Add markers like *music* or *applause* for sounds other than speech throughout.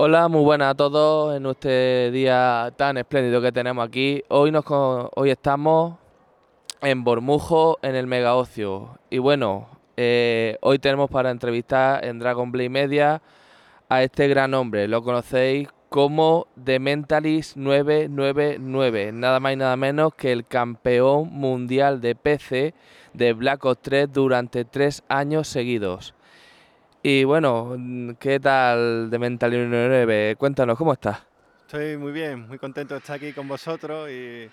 Hola, muy buenas a todos en este día tan espléndido que tenemos aquí. Hoy, nos, hoy estamos en Bormujo, en el Mega Ocio. Y bueno, eh, hoy tenemos para entrevistar en Dragon Blade Media a este gran hombre. Lo conocéis como The Mentalist 999, nada más y nada menos que el campeón mundial de PC de Black Ops 3 durante tres años seguidos. Y bueno, ¿qué tal de Mental 9? Cuéntanos, ¿cómo estás? Estoy muy bien, muy contento de estar aquí con vosotros y,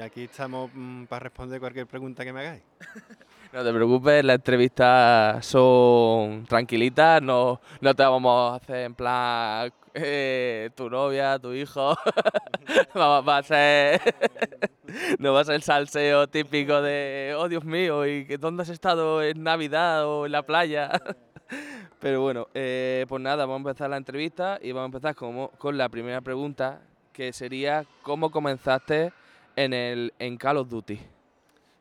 aquí estamos mm, para responder cualquier pregunta que me hagáis. *laughs* No te preocupes, las entrevistas son tranquilitas, no, no te vamos a hacer en plan eh, tu novia, tu hijo. *laughs* va, a ser. *laughs* no va a ser el salseo típico de, oh Dios mío, ¿y dónde has estado en Navidad o en la playa? Pero bueno, eh, pues nada, vamos a empezar la entrevista y vamos a empezar con, con la primera pregunta, que sería ¿cómo comenzaste en, el, en Call of Duty?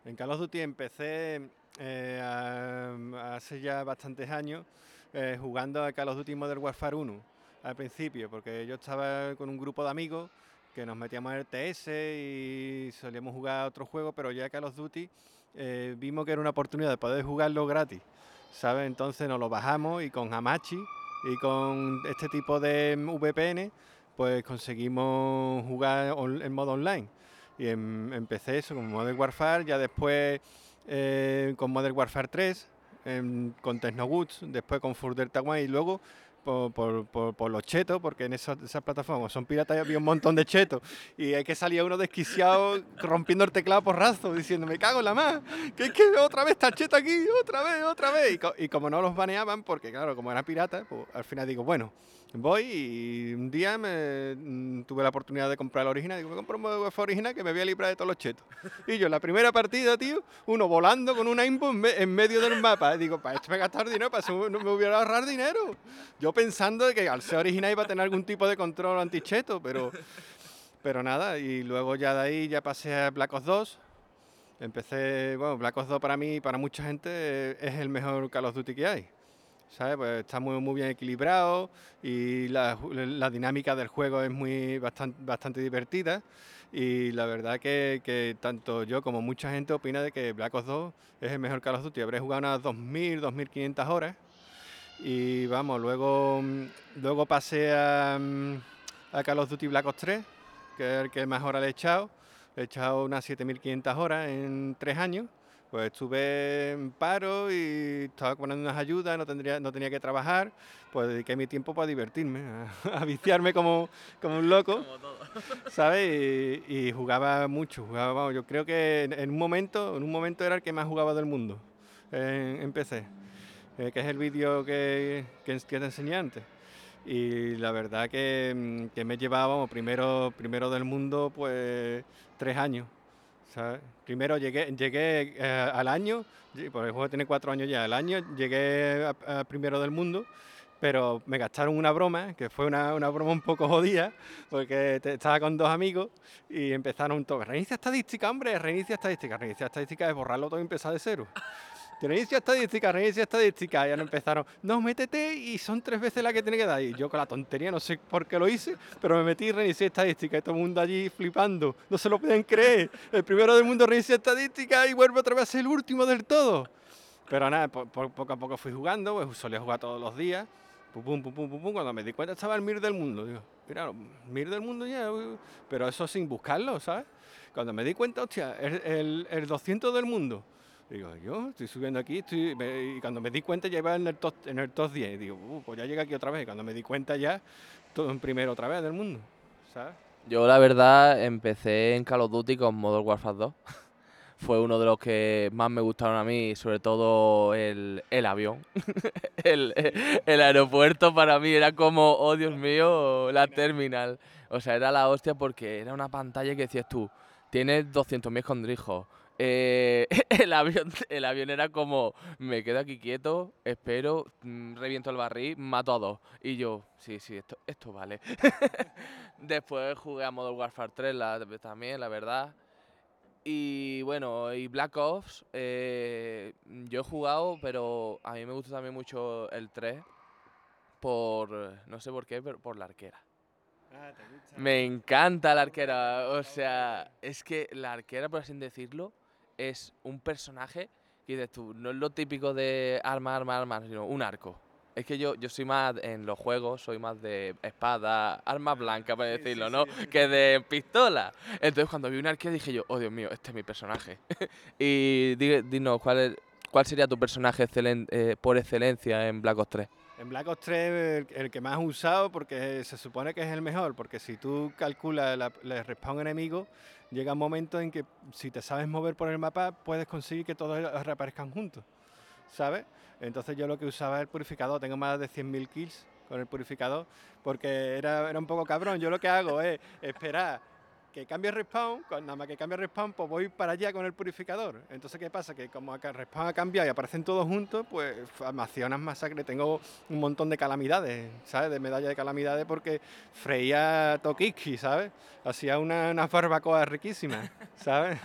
En Call of Duty empecé eh, hace ya bastantes años eh, jugando a Call of Duty Modern Warfare 1 al principio, porque yo estaba con un grupo de amigos que nos metíamos en el TS y solíamos jugar a otros juegos, pero ya Call of Duty vimos que era una oportunidad de poder jugarlo gratis ¿sabes? Entonces nos lo bajamos y con Hamachi y con este tipo de VPN, pues conseguimos jugar en modo online. Y em, empecé eso con Modern Warfare, ya después eh, con Modern Warfare 3, em, con Technogoods, después con Further Taiwan y luego por, por, por, los chetos, porque en esas, plataformas son piratas y había un montón de chetos. Y hay que salía uno desquiciado rompiendo el teclado por razo, diciendo, me cago en la más, que es que otra vez está cheto aquí, otra vez, otra vez. Y, y, como no los baneaban, porque claro, como era pirata, pues al final digo, bueno, voy y un día me, mm, tuve la oportunidad de comprar la original. Digo, me compro un modelo original que me voy a librar de todos los chetos. Y yo, la primera partida, tío, uno volando con un aimbo en, medio del mapa. Digo, para esto me gastar dinero, para eso no me hubiera ahorrar dinero. Yo pensando que al ser original iba a tener algún tipo de control anticheto, pero, pero nada. Y luego ya de ahí ya pasé a Black Ops 2. Empecé, bueno, Black Ops 2 para mí, para mucha gente, es el mejor Call of Duty que hay. ¿sabes? Pues está muy, muy bien equilibrado y la, dinámica del juego es muy bastante, bastante divertida. Y la verdad que, que, tanto yo como mucha gente opina de que Black Ops 2 es el mejor Call of Duty. Habré jugado unas 2.000, 2.500 horas. Y vamos, luego, luego pasé a, a Call of Duty Black Ops 3, que es el que más horas le he echado. he echado unas 7.500 horas en tres años. Pues estuve en paro y estaba poniendo unas ayudas, no, tendría, no tenía que trabajar, pues dediqué mi tiempo para divertirme, *laughs* a, viciarme como, como, un loco, *laughs* ¿sabes? Y, jugaba mucho, jugaba, yo creo que en, un momento, en un momento era el que más jugaba del mundo, en, PC, eh, que es el vídeo que, que, te enseñé antes. Y la verdad que, mm, que me llevaba, primero, primero del mundo, pues tres años. Primero llegué, llegué eh, al año, por el juego tiene cuatro años ya, al año llegué a, primero del mundo, pero me gastaron una broma, que fue una, una broma un poco jodida, porque estaba con dos amigos y empezaron todo, reinicia estadística, hombre, reinicia estadística, reinicia estadística es borrarlo todo y empezar de cero. Reinicia estadística, reinicia estadística. Ya no empezaron, no, métete y son tres veces la que tiene que dar. Y yo con la tontería, no sé por qué lo hice, pero me metí y reinicié estadística. Y todo el mundo allí flipando. No se lo pueden creer. El primero del mundo reinicia estadística y vuelve otra vez el último del todo. Pero nada, poco a poco fui jugando, pues solía jugar todos los días. Pum, pum, pum, pum, pum, Cuando me di cuenta estaba el Mir del mundo. Digo, mira, Mir del mundo ya, pero eso sin buscarlo, ¿sabes? Cuando me di cuenta, hostia, el, el, el 200 del mundo. Digo, yo estoy subiendo aquí, estoy, y cuando me di cuenta ya iba en el top, en el top 10. Y digo, uh, pues ya llega aquí otra vez. Y cuando me di cuenta ya, todo en primero otra vez del mundo, ¿sabes? Yo la verdad empecé en Call of Duty con Modern Warfare 2. *laughs* Fue uno de los que más me gustaron a mí, sobre todo el, el avión. *laughs* el, el, aeropuerto para mí era como, oh Dios mío, la terminal. O sea, era la hostia porque era una pantalla que decías tú, tienes 200.000 escondrijos eh, *laughs* el, avión, el avión era como, me quedo aquí quieto, espero, mm, reviento el barril, mato a dos. Y yo, sí, sí, esto, esto vale. *laughs* Después jugué a Modern Warfare 3 también, la verdad. Y bueno, y Black Ops, eh, yo he jugado, pero a mí me gusta también mucho el 3, por, no sé por qué, pero por la arquera. Ah, ¿te gusta? Me encanta la arquera, o sea, es que la arquera, por así decirlo, es un personaje que dices tú, no es lo típico de arma, arma, arma, sino un arco. Es que yo, yo soy más, en los juegos, soy más de espada, arma blanca, para Sí, decirlo, sí, ¿no? sí. Que de pistola. Entonces cuando vi un arquero dije yo, oh Dios mío, este es mi personaje. *laughs* y di- dinos, ¿cuál, es- ¿cuál sería tu personaje eh, por excelencia en Black Ops 3? En Black Ops 3 el, el que más he usado porque se supone que es el mejor, porque si tú calculas la, el respawn enemigo, llega un momento en que si te sabes mover por el mapa puedes conseguir que todos reaparezcan juntos, ¿sabes? Entonces yo lo que usaba el purificador, tengo más de 100.000 kills con el purificador, porque era, era un poco cabrón. Yo lo que hago es esperar que cambie respawn, nada más que cambie respawn, pues voy para allá con el purificador. Entonces, ¿qué pasa? Que como acá respawn ha cambiado y aparecen todos juntos, pues accionas masacre. Tengo un montón de calamidades, ¿sabes? De medalla de calamidades porque freía Tokiski, ¿sabes? Hacía una, unas barbacoas riquísimas, ¿sabes?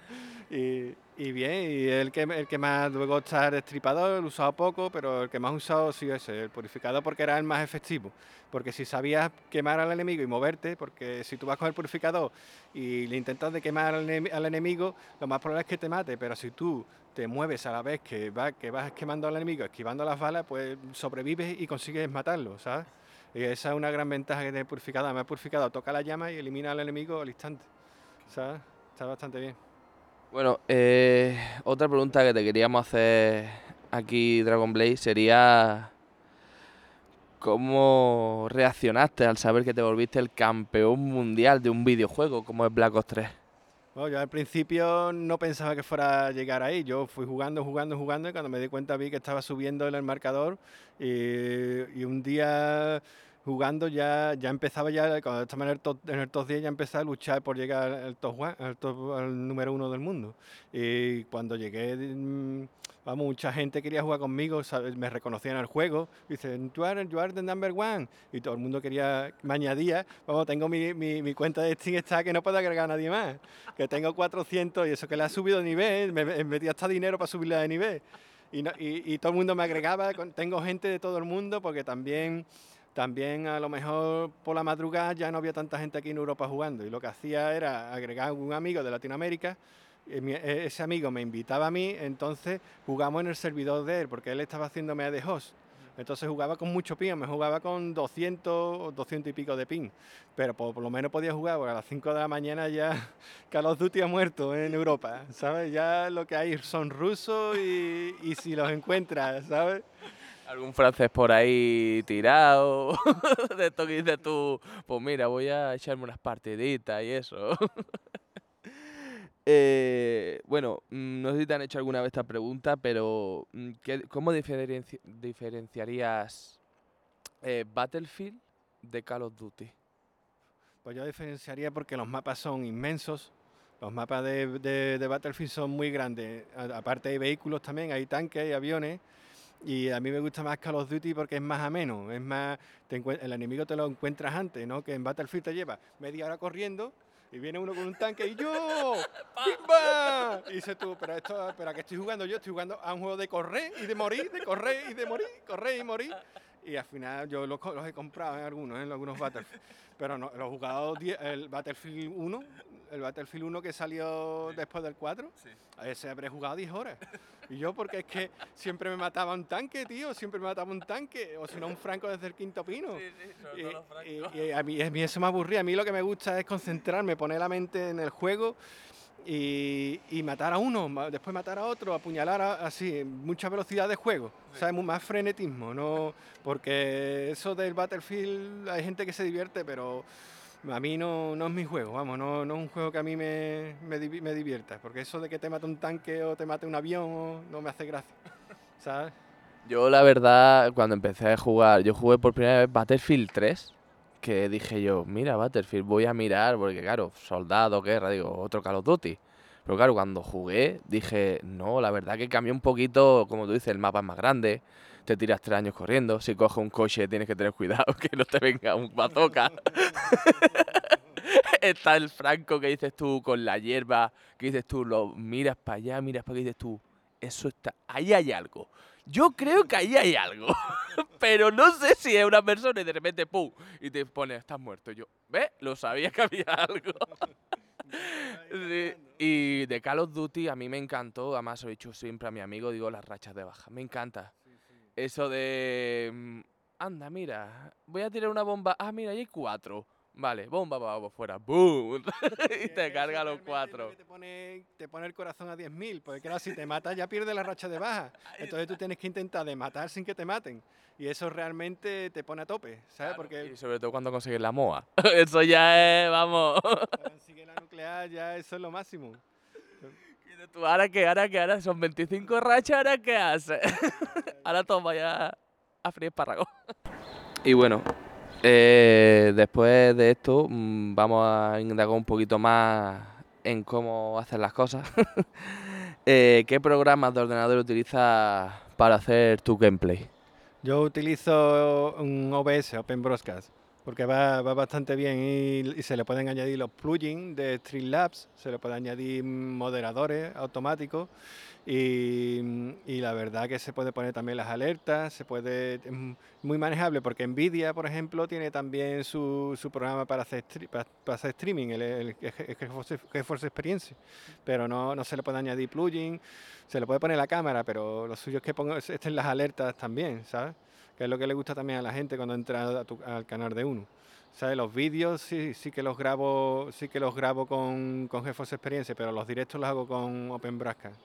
*laughs* y, y bien, y el que, el que más luego está el destripador, he usado poco, pero el que más usado sí es el purificador porque era el más efectivo. Porque si sabías quemar al enemigo y moverte, porque si tú vas con el purificador y le intentas de quemar al, al enemigo, lo más probable es que te mate, pero si tú te mueves a la vez que, va, que vas quemando al enemigo, esquivando las balas, pues sobrevives y consigues matarlo, ¿sabes? Y esa es una gran ventaja que tiene el purificador. Además, el purificador toca la llama y elimina al enemigo al instante, ¿sabes? Está bastante bien. Bueno, eh, otra pregunta que te queríamos hacer aquí, Dragon Blade, sería ¿cómo reaccionaste al saber que te volviste el campeón mundial de un videojuego como es Black Ops 3? Bueno, yo al principio no pensaba que fuera a llegar ahí. Yo fui jugando, jugando, jugando y cuando me di cuenta vi que estaba subiendo en el marcador y, y un día jugando ya, ya empezaba ya, cuando estaba en el, top, en el top 10 ya empecé a luchar por llegar al top, one- al top- al número uno del mundo. Y cuando llegué, mm, vamos, mucha gente quería jugar conmigo, ¿sabes? me reconocían al juego, dicen, tú eres, you are the number one. Y todo el mundo quería, me añadía, vamos, tengo mi, mi, mi cuenta de Steam está que no puedo agregar a nadie más que tengo 400 y eso que le ha subido de nivel, me, me metí hasta dinero para subirla de nivel. Y, no- y- y todo el mundo me agregaba, tengo gente de todo el mundo porque también, también a lo mejor por la madrugada ya no había tanta gente aquí en Europa jugando y lo que hacía era agregar un amigo de Latinoamérica. e- ese amigo me invitaba a mí, entonces jugamos en el servidor de él, porque él estaba haciéndome de host. Entonces jugaba con mucho ping, me jugaba con 200 o 200 y pico de ping. Pero por, por lo menos podía jugar, porque a las 5 de la mañana ya *laughs* Call of Duty ha muerto en Europa, ¿sabes? Ya lo que hay son rusos y, y si los encuentras, ¿sabes? ¿Algún francés por ahí tirado? *laughs* de esto que dices tú, pues mira, voy a echarme unas partiditas y eso. *laughs* Eh, bueno, mm, no sé si te han hecho alguna vez esta pregunta, pero mm, ¿qué- ¿cómo diferenci- diferenciarías eh, Battlefield de Call of Duty? Pues yo diferenciaría porque los mapas son inmensos, los mapas de, Battlefield son muy grandes, aparte hay vehículos también, hay tanques, hay aviones, y a mí me gusta más Call of Duty porque es más ameno, es más, te el enemigo te lo encuentras antes, ¿no? Que en Battlefield te lleva media hora corriendo y viene uno con un tanque y yo, *laughs* ¡pimba! Y dices tú, pero esto, pero ¿a qué estoy jugando yo? Estoy jugando a un juego de correr y de morir, de correr y de morir, correr y morir. Y al final yo los, los he comprado en algunos, en algunos Battlefield. Pero no, los he jugado el Battlefield 1, el Battlefield 1 que salió después del 4, a ese habré jugado 10 horas. Y yo porque es que siempre me mataba un tanque, tío, siempre me mataba un tanque, o si no un franco desde el quinto pino. Y, y- y a, mí, a mí eso me aburría. A mí lo que me gusta es concentrarme, poner la mente en el juego y, y matar a uno, después matar a otro, apuñalar a- así, mucha velocidad de juego, ¿sabes? Mu- Más frenetismo, ¿no? Porque eso del Battlefield hay gente que se divierte, pero a mí no, no es mi juego, vamos, no, no es un juego que a mí me, me, me divierta, porque eso de que te mate un tanque o te mate un avión no me hace gracia, *laughs* ¿sabes? Yo la verdad, cuando empecé a jugar, yo jugué por primera vez Battlefield 3, que dije yo, mira Battlefield, voy a mirar, porque claro, soldado, guerra, digo, otro Call of Duty. Pero claro, cuando jugué, dije, no, la verdad que cambió un poquito, como tú dices, el mapa es más grande, te tiras tres años corriendo, si coges un coche tienes que tener cuidado que no te venga un bazooka. *laughs* Está el franco que dices tú con la hierba, que dices tú, lo miras para allá, miras para acá dices tú, eso está, ahí hay algo. Yo creo que ahí hay algo. *laughs* Pero no sé si es una persona y de repente, ¡pum! Y te pone, estás muerto. Yo, ¿ves? Lo sabía que había *laughs* algo. Y de Call of Duty a mí me encantó, además he dicho siempre a mi amigo, digo las rachas de baja. Me encanta. Eso de. mm, Anda, mira, voy a tirar una bomba. Ah, mira, ahí hay cuatro. Vale, bomba, va, fuera. ¡Boom! *laughs* y te carga los cuatro. Te pone, te pone el corazón a 10.000, porque claro, si te matas ya pierdes la racha de baja. *laughs* Entonces tú tienes que intentar de matar sin que te maten. Y eso realmente te pone a tope, ¿sabes? Claro, Porque Y sobre todo cuando consigues la MOA. *laughs* Eso ya es, vamos. consigue la nuclear, ya eso es lo máximo. Tú, ¿ahora qué? ¿Ahora qué? ¿Ahora son 25 rachas? ¿Ahora qué haces? *laughs* Ahora toma ya a freír espárragos. Y bueno, eh, después de esto mm, vamos a indagar un poquito más en cómo hacer las cosas. *laughs* Eh, ¿Qué programas de ordenador utilizas para hacer tu gameplay? Yo utilizo un OBS, Open Broadcast, porque va, va bastante bien y, se le pueden añadir los plugins de Streamlabs, se le pueden añadir moderadores automáticos y, y la verdad que se puede poner también las alertas, se puede, muy manejable porque Nvidia, por ejemplo, tiene también su, su programa para hacer, para, para hacer streaming, el, el, el Ge- GeForce, GeForce Experience, pero no, no se le puede añadir plugin, se le puede poner la cámara, pero lo suyo es que ponga, estén las alertas también, ¿sabes? Que es lo que le gusta también a la gente cuando entra al canal de uno. ¿Sabes? Los vídeos sí, sí que los grabo, sí que los grabo con, con GeForce Experience, pero los directos los hago con Open Broadcast.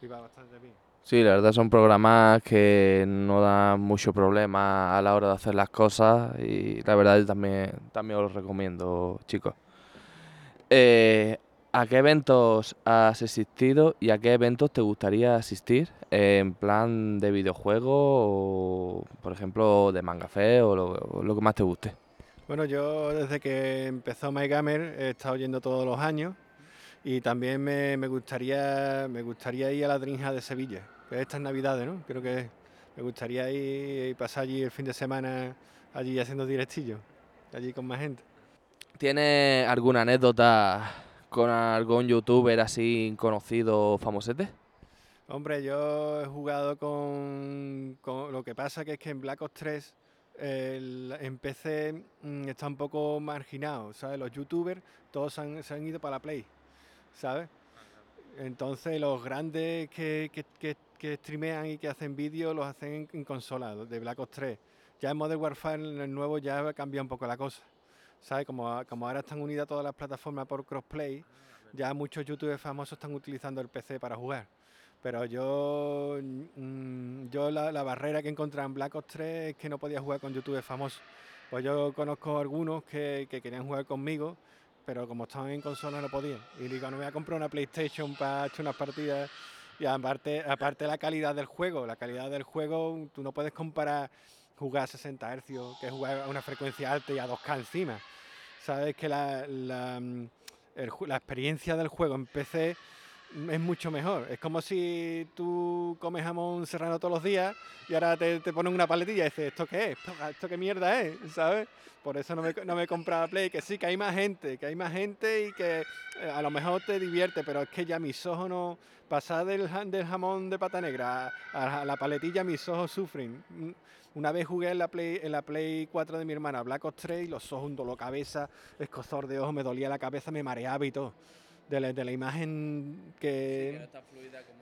Y va bastante bien. Sí, la verdad son programas que no dan mucho problema a la hora de hacer las cosas y la verdad también, también os los recomiendo, chicos. Eh, ¿A qué eventos has asistido y a qué eventos te gustaría asistir? En plan de videojuego o, por ejemplo, de manga fe o lo, o lo que más te guste. Bueno, yo desde que empezó MyGamer he estado yendo todos los años y también me, me gustaría me gustaría ir a la Drinja de Sevilla, que es estas navidades, ¿no? Creo que me gustaría ir y pasar allí el fin de semana allí haciendo directillos, allí con más gente. ¿Tienes alguna anécdota con algún youtuber así conocido famosete? Hombre, yo he jugado con, con- Lo que pasa que es que en Black Ops 3 el- en PC mm, está un poco marginado, ¿sabes? Los youtubers todos se han ido para la Play, ¿sabes? Entonces los grandes que, que, que- streamean y que hacen vídeos los hacen en, en consola, de Black Ops 3. Ya en Modern Warfare, en el nuevo, ya ha cambiado un poco la cosa, ¿sabes? Como, como ahora están unidas todas las plataformas por crossplay, ya muchos youtubers famosos están utilizando el PC para jugar. Pero yo, mm, yo la, la barrera que encontré en Black Ops 3 es que no podía jugar con youtubers famosos. Pues yo conozco algunos que, que querían jugar conmigo, pero como estaban en consola no podían. Y digo, no me voy a comprar una PlayStation para echar unas partidas. Y aparte, aparte la calidad del juego, la calidad del juego, tú no puedes comparar jugar a 60 Hz que jugar a una frecuencia alta y a 2K encima. Sabes que la, la, mm, la experiencia del juego en PC es mucho mejor. Es como si tú comes jamón serrano todos los días y ahora te, te ponen una paletilla y dices, ¿esto qué es? ¿Esto qué mierda es? ¿Sabes? Por eso no me, no me la Play. Que sí, que hay más gente, que hay más gente y que eh, a lo mejor te divierte, pero es que ya mis ojos no... Pasar del, del jamón de pata negra a, la paletilla, mis ojos sufren. Mm, Una vez jugué en la Play, en la Play 4 de mi hermana Black Ops 3 y los ojos, un dolor cabeza, escozor de ojos, me dolía la cabeza, me mareaba y todo. De la, de la imagen que...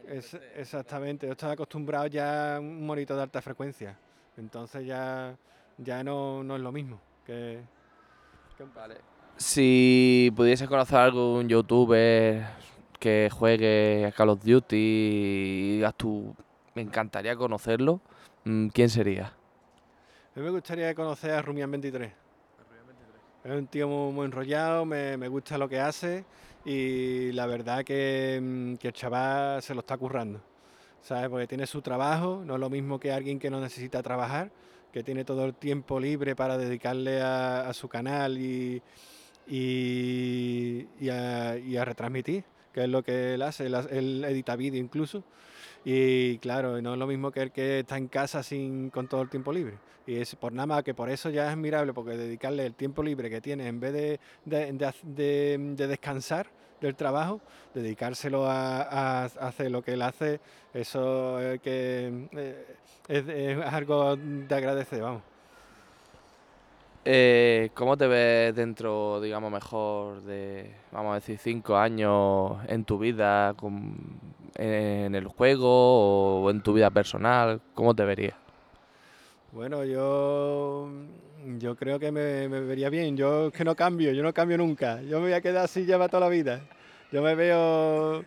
Es- exactamente, yo estaba acostumbrado ya a un monitor de alta frecuencia. Entonces ya, ya no, no es lo mismo que, que un Vale. Si pudiese conocer a algún youtuber que juegue a Call of Duty y digas tú, me encantaría conocerlo, mm, ¿quién sería? A mí me gustaría conocer a Rumian 23. Es un tío muy, muy enrollado, me, me gusta lo que hace y la verdad que, mm, que el chaval se lo está currando. ¿Sabes? Porque tiene su trabajo, no es lo mismo que alguien que no necesita trabajar, que tiene todo el tiempo libre para dedicarle a, su canal y, a, y a retransmitir, que que es lo que él hace, él, edita vídeo incluso. Y claro, no es lo mismo que el que está en casa sin, con todo el tiempo libre. Y es por nada más que por eso ya es admirable, porque dedicarle el tiempo libre que tiene en vez de, de, descansar del trabajo, dedicárselo a, hacer lo que él hace, eso es, que, eh, es algo de agradecer, vamos. Eh, ¿Cómo te ves dentro, digamos, mejor de, vamos a decir, cinco años en tu vida, en el juego o en tu vida personal? ¿Cómo te verías? Bueno, yo, yo creo que me, vería bien. Yo que no cambio, yo no cambio nunca. Yo me voy a quedar así lleva toda la vida. Yo me veo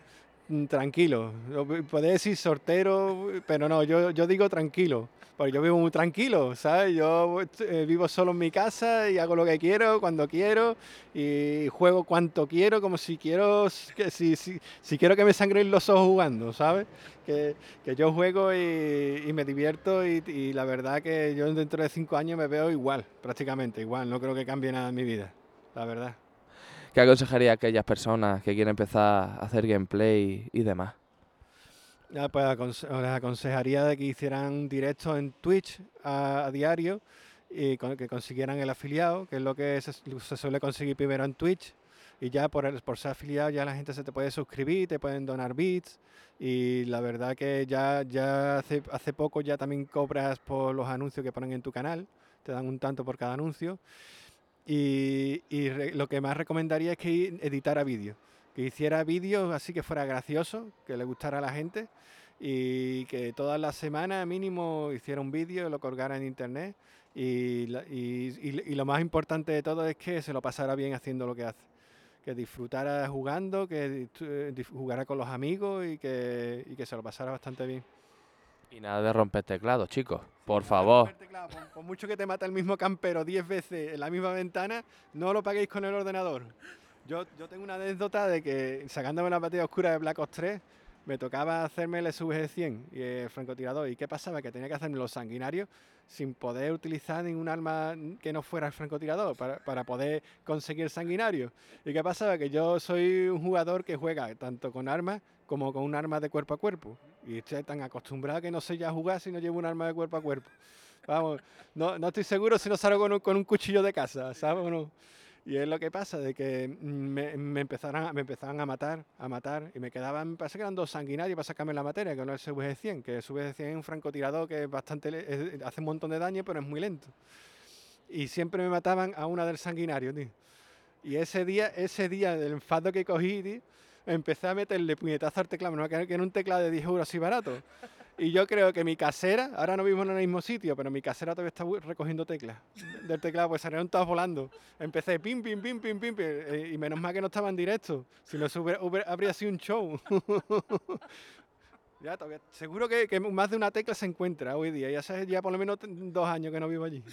mm, tranquilo. Podéis decir sortero, pero no, yo, yo digo tranquilo. Porque yo vivo muy tranquilo, ¿sabes? Yo eh, vivo solo en mi casa y hago lo que quiero, cuando quiero, y juego cuanto quiero, como si quiero, que, si, si, si quiero que me sangren los ojos jugando, ¿sabes? Que, que yo juego y, me divierto y, y, la verdad que yo dentro de cinco años me veo igual, prácticamente igual, no creo que cambie nada en mi vida, la verdad. ¿Qué aconsejaría a aquellas personas que quieren empezar a hacer gameplay y demás? Ya, pues les aconsejaría de que hicieran directos en Twitch a, diario y que consiguieran el afiliado, que es lo que se, suele conseguir primero en Twitch. Y ya por, ser afiliado ya la gente se te puede suscribir, te pueden donar bits. Y la verdad que ya, ya hace, hace poco ya también cobras por los anuncios que ponen en tu canal. Te dan un tanto por cada anuncio. Y, y lo que más recomendaría es que editara vídeo que hiciera vídeos así que fuera gracioso, que le gustara a la gente y que todas las semanas mínimo hiciera un vídeo, lo colgara en internet y, y, lo más importante de todo es que se lo pasara bien haciendo lo que hace. Que disfrutara jugando, que jugara con los amigos y que, que se lo pasara bastante bien. Y nada de romper teclados, chicos, por favor. por, mucho que te mata el mismo campero 10 veces en la misma ventana, no lo paguéis con el ordenador. Yo, yo tengo una anécdota de que sacándome la partida oscura de Black Ops 3, me tocaba hacerme el SVG-100 y el francotirador. ¿Y qué pasaba? Que tenía que hacerme los sanguinarios sin poder utilizar ningún arma que no fuera el francotirador para, para poder conseguir sanguinario. ¿Y qué pasaba? Que yo soy un jugador que juega tanto con armas como con un arma de cuerpo a cuerpo. Y estoy tan acostumbrado que no sé ya jugar si no llevo un arma de cuerpo a cuerpo. Vamos, no, no estoy seguro si no salgo con un, con un cuchillo de casa, ¿sabes? no? Y es lo que pasa, de que me, me, empezaron, me empezaban a matar, a matar, y me quedaban, parece que eran dos sanguinarios para sacarme la materia, que no es el SVG-100, que el SVG-100 es un francotirador que es bastante, hace un montón de daño, pero es muy lento. Y siempre me mataban a una del sanguinario, tío. Y ese día, ese día del enfado que cogí, tío, empecé a meterle puñetazo al teclado, no, que era un teclado de 10 euros así barato. Y yo creo que mi casera, ahora no vivimos en el mismo sitio, pero mi casera todavía está recogiendo teclas del teclado, pues salieron todas volando. Empecé pim, pim, pim, pim, pim, eh, y menos mal que no estaba en directo, si no habría sido un show. *laughs* ya, todavía, seguro que, que, más de una tecla se encuentra hoy día, ya hace ya por lo menos dos años que no vivo allí. *laughs*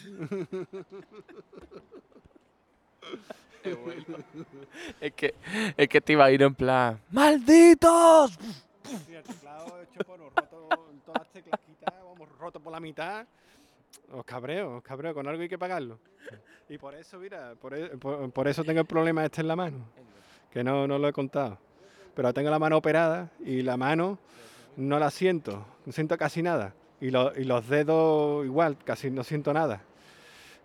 es, que, es que te iba a ir en plan, ¡malditos! Sí, el teclado hecho por roto, todas las teclas quitadas, vamos, roto por la mitad. Os cabreo, os cabreo, con algo hay que pagarlo. Y por eso, mira, por, e, eso tengo el problema este en la mano, que no, no lo he contado. Pero tengo la mano operada y la mano no la siento, no siento casi nada. Y los dedos igual, casi no siento nada.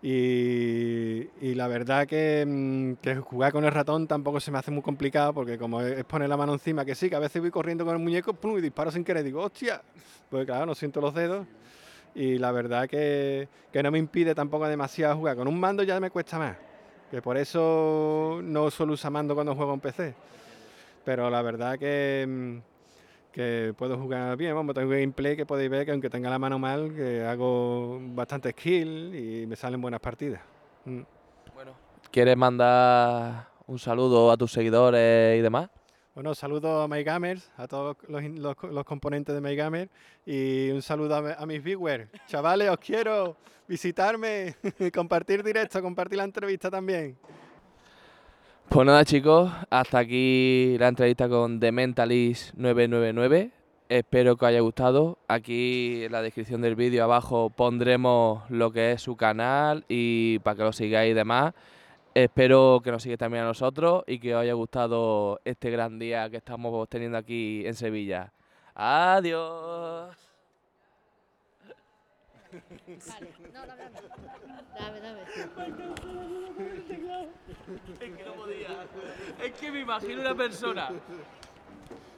Y, la verdad mm, que, jugar con el ratón tampoco se me hace muy complicado porque como es poner la mano encima, que sí, que a veces voy corriendo con el muñeco pum, y disparo sin querer, digo, hostia, pues claro, no siento los dedos y la verdad que, que no me impide tampoco demasiado jugar. Con un mando ya me cuesta más, que por eso no suelo usar mando cuando juego en PC. Pero la verdad que mm, que puedo jugar bien, vamos, tengo gameplay que podéis ver que aunque tenga la mano mal, que hago bastante skill y me salen buenas partidas. Mm. Bueno, ¿quieres mandar un saludo a tus seguidores y demás? Bueno, saludo a MyGamers, a todos los, los, componentes de MyGamer y un saludo a, a mis viewers. Chavales, os quiero visitarme, *laughs* compartir directo, compartir la entrevista también. Pues nada chicos, hasta aquí la entrevista con The Mentalist 999. Espero que os haya gustado. Aquí en la descripción del vídeo abajo pondremos lo que es su canal y para que lo sigáis y demás. Espero que nos sigáis también a nosotros y que os haya gustado este gran día que estamos teniendo aquí en Sevilla. Adiós. Vale, no, dame, dame. Dame, *laughs* dame. Es que no podía. Es que me imagino una persona.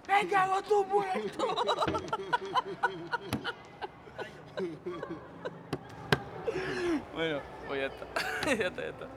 ¡Me cago tu muerto! *laughs* bueno, pues ya está. *laughs* ya está, ya está.